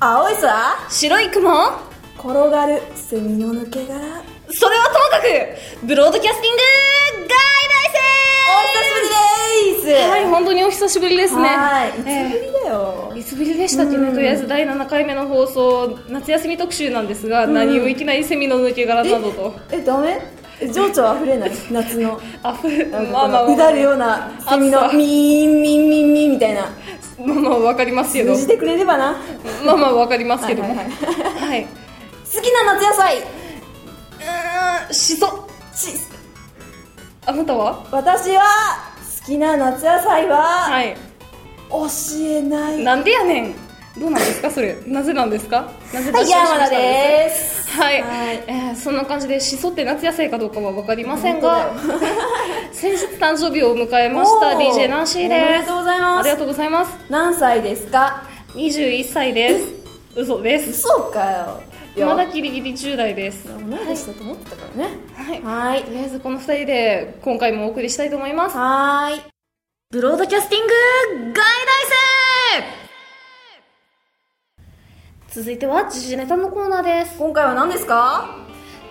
青い空？白い雲？転がるセミの抜け殻。それはともかくブロードキャスティングお久しぶりです！外来生はい本当にお久しぶりですね。はい。いつぶりえだよ、ーいつぶりでしたっけねとりあえず第7回目の放送夏休み特集なんですが、何をいきなりセミの抜け殻などと。えダメ？え情緒あふれない？夏の。あふれあまあまあうだるようなセミのミーンミンミンミンみたいなまあまあわかりますけど。通じてくれればな。まあまあわかりますけども。はいははいい。好きな夏野菜うーんしそしあなたは？私は好きな夏野菜は、はい。教えない。なんでやねん。どうなんですか？それ。なぜなんですか？なぜはい山田ですはい、はい。えーそんな感じでしそって夏野菜かどうかは分かりませんが本 先日誕生日を迎えました DJ ナンシーおめでですとうございます。ありがとうございます。何歳ですか？21歳です。嘘です。嘘かよ。まだギリギリ10代です。同い年だと思ってたからね。はい。はい。とりあえずこの2人で今回もお送りしたいと思います。はーい。ブロードキャスティング外来生続いては時事ネタのコーナーです。今回は何ですか？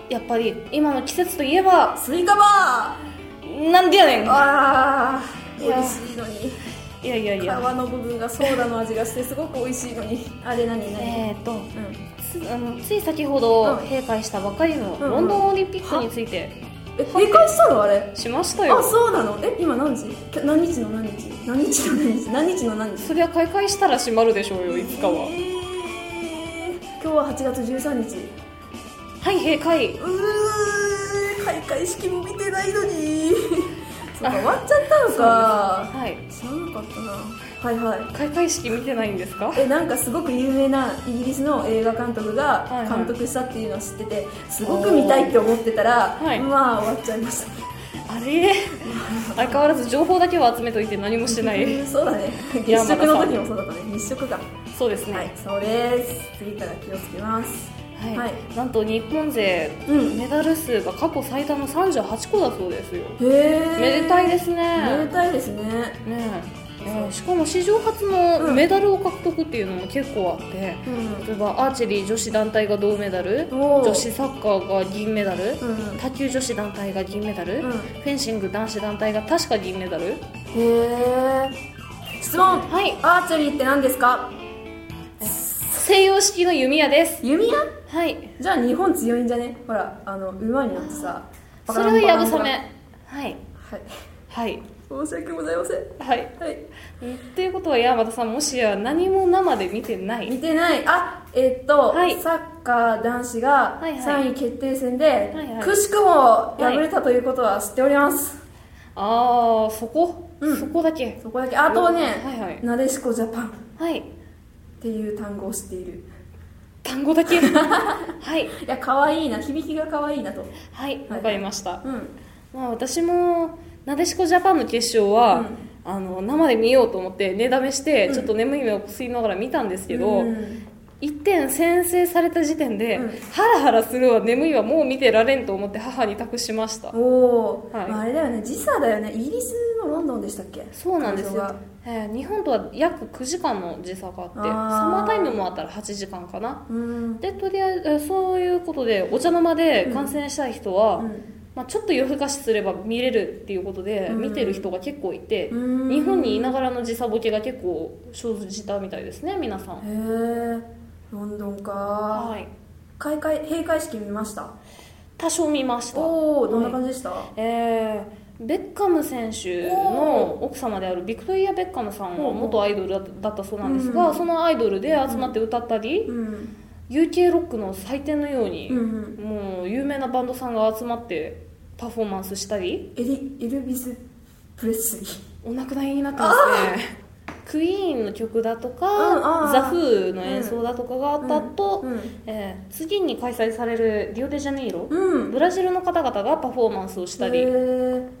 やっぱり今の季節といえばスイカバなんでやねん。ーあー美いや味しいのに。いやいやい皮やの部分がソーダの味がしてすごく美味しいのに。あれ何何、えーとうん。つあのつい先ほどうん。閉会したばかりのうんうん。ロンドンオリンピックについてえ閉会したのあれ？しましたよ。あそうなの？え今何時？何日の何日？何日の何日？何日の何日？そりゃ開会したら閉まるでしょうよいつかは。えは8月13日。はい閉会。うー開会式も見てないのに。そうか終わっちゃったのか。はい。知らなかったな。はいはい。開会式見てないんですか？えなんかすごく有名なイギリスの映画監督が監督したっていうのを知っててすごく見たいって思ってたら、はい。まあ終わっちゃいましたあれ？相変わらず情報だけは集めといて何もしてない。うんそうだね。日食の時もそうだったね。日食がそうですね。はいそうです。次から気をつけます。はい、はい。なんと日本勢、うん。メダル数が過去最多の38個だそうですよ。へえめでたいですめねでたいですね。ねえーしかも史上初のうん。メダルを獲得っていうのも結構あって、うん。例えばアーチェリー女子団体が銅メダル女子サッカーが銀メダル、うん卓球女子団体が銀メダル、うん。フェンシング男子団体が確か銀メダル。へえ質問。はい。アーチェリーって何ですか？西洋式の弓矢です。弓矢？はい。じゃあ日本強いんじゃね？ほらあの馬に乗ってさそれはやぶさめ。はい。はい。はい申し訳ございません。はい。はい。ということは山田さんもしや何も生で見てない？見てない。あえっと、はい。サッカー男子がはいはい。3位決定戦で、はいはい。くしくも敗れたということは知っております、ああそこ、うん。そこだけ？そこだけ。あとね、はいはい。なでしこジャパン。っはい。ていう単語を知っている。単語だけ？はい。いや可愛いな。響きが可愛いなと。はい。わかりました、うん。まあ、私もなでしこジャパンの決勝は、あの生で見ようと思って寝だめして、うん。ちょっと眠い目をこすりながら見たんですけど、うん。1点先制された時点で、うん。ハラハラするわ眠いわもう見てられんと思って母に託しました。おお、はい。まあ、あれだよね。時差だよね。イギリスのロンドンでしたっけ？そうなんですよ。えー日本とは約9時間の時差があってサマータイムもあったら8時間かな。うん。でとりあえずえーそういうことでお茶の間で観戦したい人は、うんまあ、ちょっと夜更かしすれば見れるっていうことでうん。見てる人が結構いて、うん。日本にいながらの時差ボケが結構生じたみたいですね皆さん、へえロンドンか。はい。開会閉会式見ました？多少見ました。おおどんな感じでした、えーベッカム選手の奥様であるビクトリア・ベッカムさんは元アイドルだだったそうなんですが、うんそのアイドルで集まって歌ったり、うん。UK ロックの祭典のように、うん。もう有名なバンドさんが集まってパフォーマンスしたり？エリエルビス・プレスリーお亡くなりになってますね。クイーンの曲だとうんザ・フーの演奏だとかがあった後、うんうん。えー次に開催されるリオデジャネイロ、うん。ブラジルの方々がパフォーマンスをしたり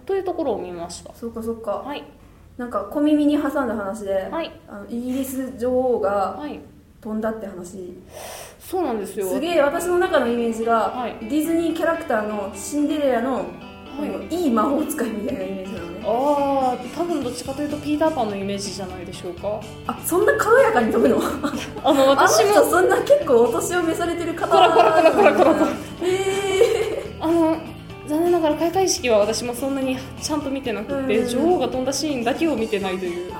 というところを見ました。そっかそっか。はい。なんか小耳に挟んだ話で、はい。あのイギリス女王がはい。飛んだって話そうなんですよ。すげえ私の中のイメージが、はい。ディズニーキャラクターのシンデレラの、い。いい魔法使いみたいなイメージなのね。ああ多分どっちかというとピーターパンのイメージじゃないでしょうか。あそんな軽やかに飛ぶの？あの私も人そんな結構お年を召されてる方コラコラコラコラコラコラ。へえあの残念ながら開会式は私もそんなにちゃんと見てなくて、うん。女王が飛んだシーンだけを見てないという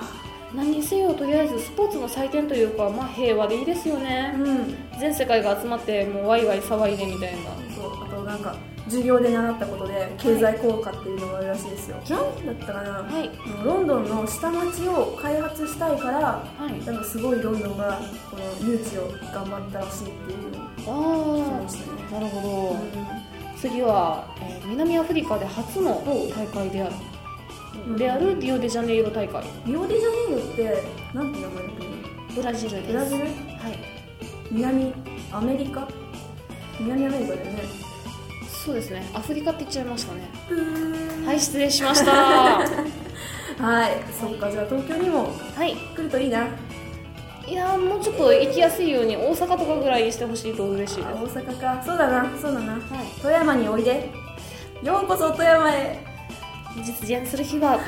何にせよとりあえずスポーツの祭典というか、まあ、平和でいいですよね。うん。全世界が集まってもうワイワイ騒いでみたいな。そうあとなんか授業で習ったことで経済効果っていうのがあるらしいですよ、なんだったかな、はい。ロンドンの下町を開発したいからはい。なんかすごいロンドンがこの誘致を頑張ったらしいっていうのを聞ましたね。あなるほど、次は、えー南アフリカで初の大会である、うんであるリオデジャネイロ大会。リオデジャネイロってなんて名前の？国ブラジルです。ブラジル？はい。南アメリカ？南アメリカだよね。そうですね。アフリカって言っちゃいましたね。はい失礼しました。は はい。そっかじゃあ東京にもい。来るといいな。いやーもうちょっと行きやすいように大阪とかぐらいにしてほしいと嬉しいです。あ大阪か。そうだな。そうだな。はい。富山においで。ようこそ富山へ実現する日は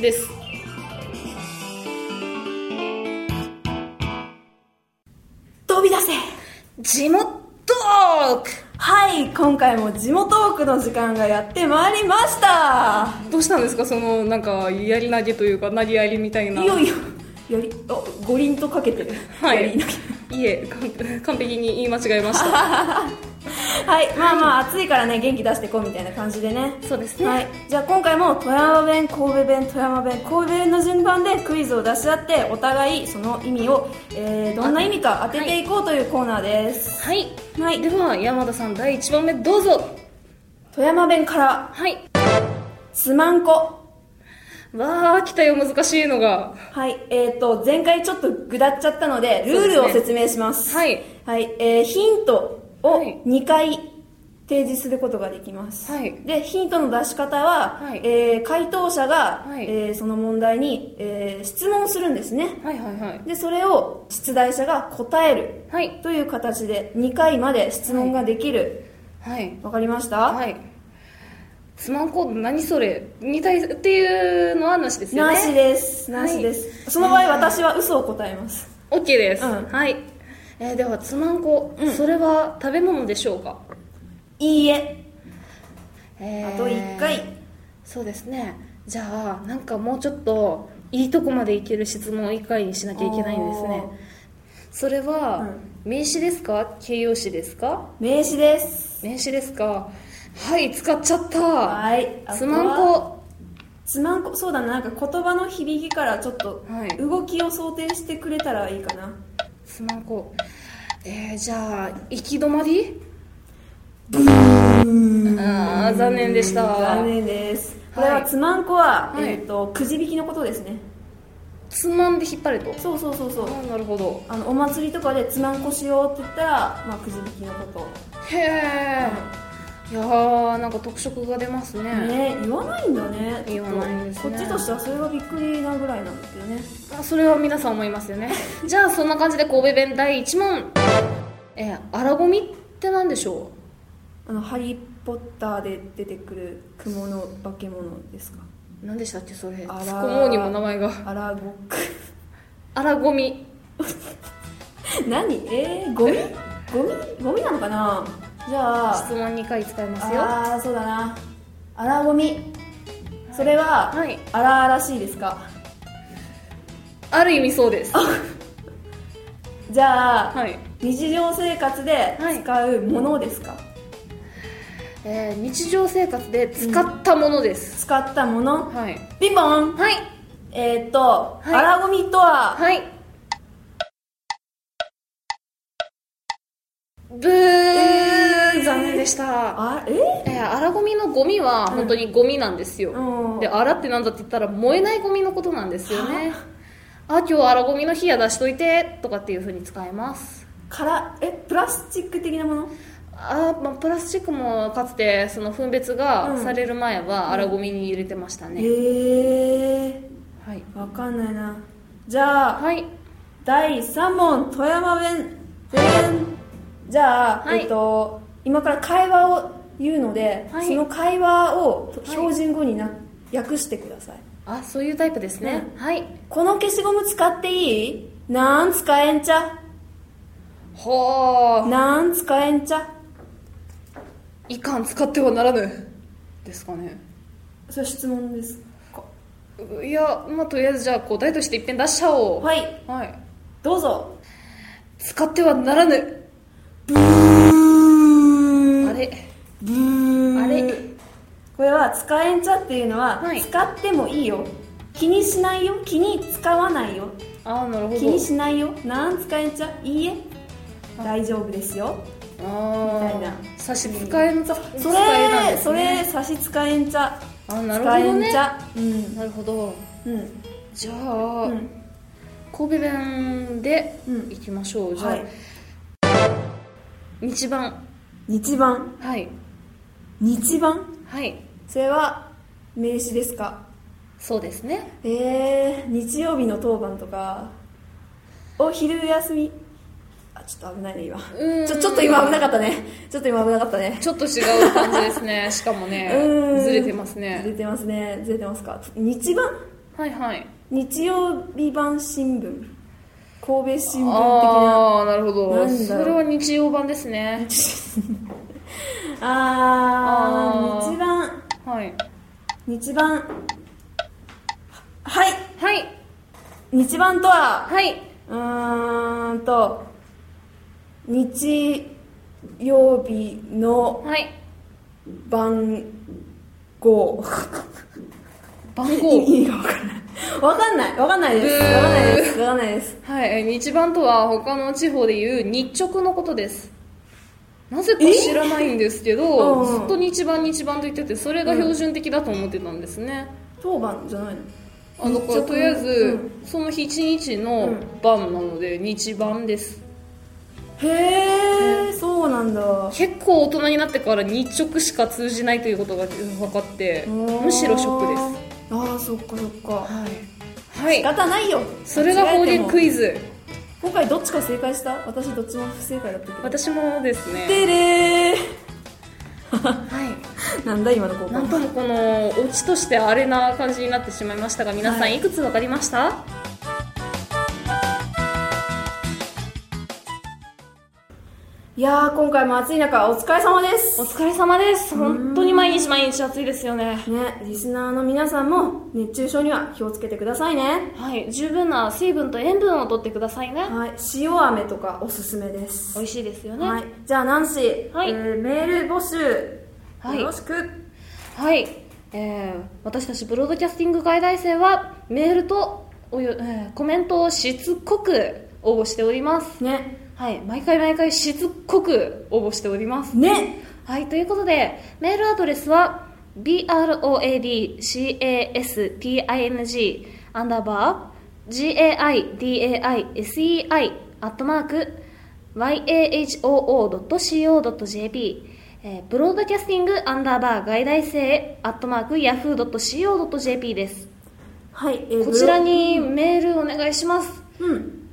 です。飛び出せ。地元トーク。はい今回も地元トークの時間がやってまいりました。どうしたんですか？そのなんかやり投げというか投げやりみたいな。いよいよやりあ五輪とかけてる。はい。やりいえ完完璧に言い間違えました はいまあまあ暑いからね元気出していこうみたいな感じでね。そうですね。はい、じゃあ今回も富山弁神戸弁富山弁神戸弁の順番でクイズを出し合ってお互いその意味を、えーどんな意味か当てていこうというコーナーです。はい、はい、では山田さん第1問目どうぞ。富山弁から。はい。すまんこ。わあ来たよ難しいのが。はいえー、と前回ちょっとぐだっちゃったのでルールを説明します。はい。はい、えーヒントをはい。2回提示することができます、はい。でヒントの出し方は、はい。えー回答者が、はい。えーその問題に、えー質問するんですね。はいはいはい。でそれを出題者が答えるはい。という形で2回まで質問ができる。はい。わ、かりました、はい。スマンコード何それ？似たいっていうのはなしですよね。なしです。なしです、その場合私は嘘を答えます。OK です、うん。はい、えーではつまんこ、うん。それは食べ物でしょうか、いいえ。えーあと1回。そうですね。じゃあなんかもうちょっといいとこまでいける質問を1回にしなきゃいけないんですね。それは、名詞ですか？形容詞ですか？名詞です。名詞ですか？はい使っちゃった。はいつまんこ。つまんこそうだな。なんか言葉の響きからちょっとはい。動きを想定してくれたらいいかな、つまんこえー、じゃあ行き止まり？あー残念でした。残念です。こはい。れはつまんこは、はい。えっ、とくじ引きのことですね。つまんで引っ張れと？そうそうそうそう。あーなるほど。あのお祭りとかでつまんこしようって言ったら、まあ、くじ引きのこと。へえ、いやーなんか特色が出ますね。ね言わないんだね言わないんですね。こっちとしてはそれがびっくりなぐらいなんですよね。あそれは皆さん思いますよね。じゃあそんな感じで神戸弁第1問。えー、荒ゴミって何でしょあのハリー・ポッターで出てくる雲の化け物ですか？う何でしたっけそれ。あら突っ込もうにも名前が。アラゴ荒ゴミ。何？えー、ゴミ？ゴミ？ゴミなのかな？じゃあ質問2回使いますよ。ああそうだな。アラゴミ。それは、はい。荒々しいですか？ある意味そうです。じゃあ、はい、日常生活で使うものですか、えー、日常生活で使ったものです、使ったもの？はい。ピンポン。はい。えー、っと、はい。アラゴミとは、はい。ブー、残念でした。あえ？えー、荒ゴミのゴミは本当にゴミなんですよ、うん。で荒ってなんだって言ったら燃えないゴミのことなんですよね。あ。今日荒ゴミの日や出しといてとかっていうふうに使えます。からえプラスチック的なもの？あ、まあ、プラスチックもかつてその分別がうん。される前は荒ゴミに入れてましたね、へえ。はい、わかんないな。じゃあ、はい、第3問富山弁弁。じゃあ、はい。えっと今から会話を言うので、はい。その会話をはい標準語になっ訳してください。あそういうタイプですね、はい。この消しゴム使っていい？なん使えんちゃ？はあなん使えんちゃ？いかん使ってはならぬですかね。それ質問ですか？いやまあとりあえずじゃあ答えとして一遍出しちゃおう。はい。はい。どうぞ。使ってはならぬ。ブー。あれ。ブー。あれ。これは使えんちゃっていうのは、はい。使ってもいいよ。気にしないよ。気に使わないよ。ああなるほど。気にしないよ。なん使えんちゃ？いいえ。大丈夫ですよ。ああみたいな。差し支えん。そ使えなんですれそねれ差し支えんちゃ。あなる使えほどね。んちゃ？うん。なるほど。うん。じゃあ、うん。神戸弁でうん。いきましょう、じゃあ、はい。日番日番。はい。日番？はい。それは名詞ですか？そうですね。えー、日曜日の当番とか。お昼休み。あちょっと危ないね今。うん。ちょちょっと今危なかったね。ちょっと今危なかったね。ちょっと違う感じですね。しかもねうん。ずれてますずねれてますね。ずれてますか？日版はいはい。日曜日版新聞神戸新聞的な。ああなるほど。それは日曜版ですね。あーあー日版。はい。日版。はい。はい。日版とははい。うーんと日曜日のはい。番号。番号。意味がわかんないわかんない。わかんないです。わかんないです。わかんないです。はい。え日番とは他の地方でいう日直のことです。なぜか知らないんですけどうん。ずっと日番日番と言っててそれが標準的だと思ってたんですね、当番じゃないの？あだから日直？とりあえず、うその日一日の番なので日番です。へえそうなんだ。結構大人になってから日直しか通じないということが分かってむしろショックです。ああそっかそっか。はい、はい、仕方ないよ。それが方言クイイズ。今回どっちか正解した？私どっちも不正解だったけど。私もですね。てれー。はい。なんだ今の高校。なんともこのオチとしてあれな感じになってしまいましたが皆さはいんいくつ分かりました、いやー今回も暑い中お疲れ様です。お疲れ様です。本当に毎日毎日暑いですよね。ねリスナーの皆さんも熱中症には気をつけてくださいね。はい十分な水分と塩分をとってくださいね。はい塩飴とかおすすめです。美味しいですよね。はいじゃあナンシー、はい。えーメール募集、はい。よろしく。はい、えー私たちブロードキャスティング外大生はメールとおよ、えーコメントをしつこく応募しております。ねはい毎回毎回しつこく応募しております。ね。はいということでメールアドレスは BROADCASTING アンダーバー GAIDAISEI アットマーク YAHOO.CO.JP えーブロードキャスティングアンダーバー外大生アットマーク Yahoo.CO.JP です。はい、えーこちらにメールお願いします。うん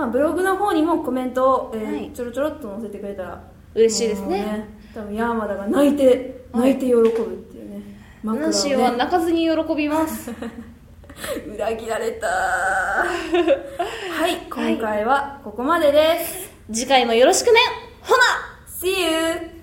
まあブログの方にもコメントを、えーはい。ちょろちょろっと載せてくれたら嬉しいですもうね多分ヤーマダが泣いてはい。泣いて喜ぶっていうね、枕をナンシーはね泣かずに喜びます。裏切られた はい。今回はここまでです、次回もよろしくね。ほな。See you!